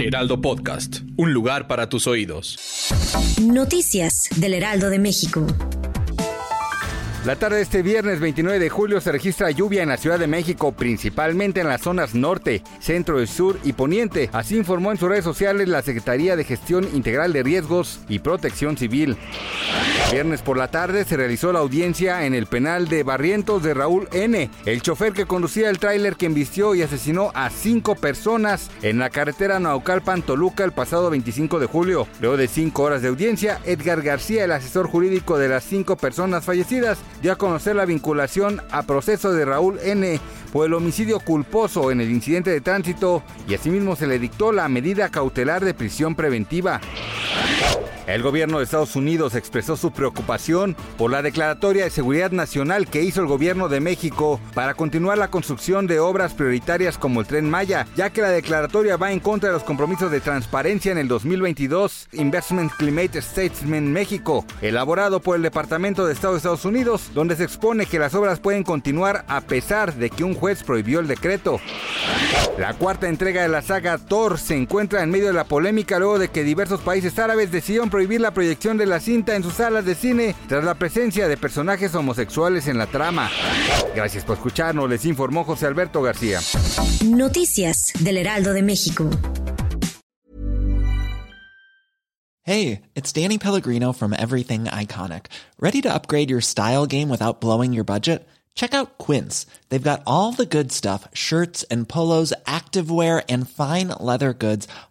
Heraldo Podcast, un lugar para tus oídos. Noticias del Heraldo de México. La tarde de este viernes 29 de julio se registra lluvia en la Ciudad de México, principalmente en las zonas norte, centro, sur y poniente. Así informó en sus redes sociales la Secretaría de Gestión Integral de Riesgos y Protección Civil. Viernes por la tarde se realizó la audiencia en el penal de Barrientos de Raúl N., el chofer que conducía el tráiler que embistió y asesinó a cinco personas en la carretera Naucalpan-Toluca el pasado 25 de julio. Luego de cinco horas de audiencia, Edgar García, el asesor jurídico de las cinco personas fallecidas, dio a conocer la vinculación a proceso de Raúl N. por el homicidio culposo en el incidente de tránsito y asimismo se le dictó la medida cautelar de prisión preventiva. El gobierno de Estados Unidos expresó su preocupación por la declaratoria de seguridad nacional que hizo el gobierno de México para continuar la construcción de obras prioritarias como el tren Maya, ya que la declaratoria va en contra de los compromisos de transparencia en el 2022 Investment Climate Statement México, elaborado por el Departamento de Estado de Estados Unidos, donde se expone que las obras pueden continuar a pesar de que un juez prohibió el decreto. La cuarta entrega de la saga Thor se encuentra en medio de la polémica luego de que diversos países árabes decidieron prohibir la proyección de la cinta en sus salas de cine tras la presencia de personajes homosexuales en la trama. Gracias por escucharnos, les informó José Alberto García. Noticias del Heraldo de México. Hey, it's Danny Pellegrino from Everything Iconic. ¿Ready to upgrade your style game without blowing your budget? Check out Quince. They've got all the good stuff shirts and polos, activewear, and fine leather goods,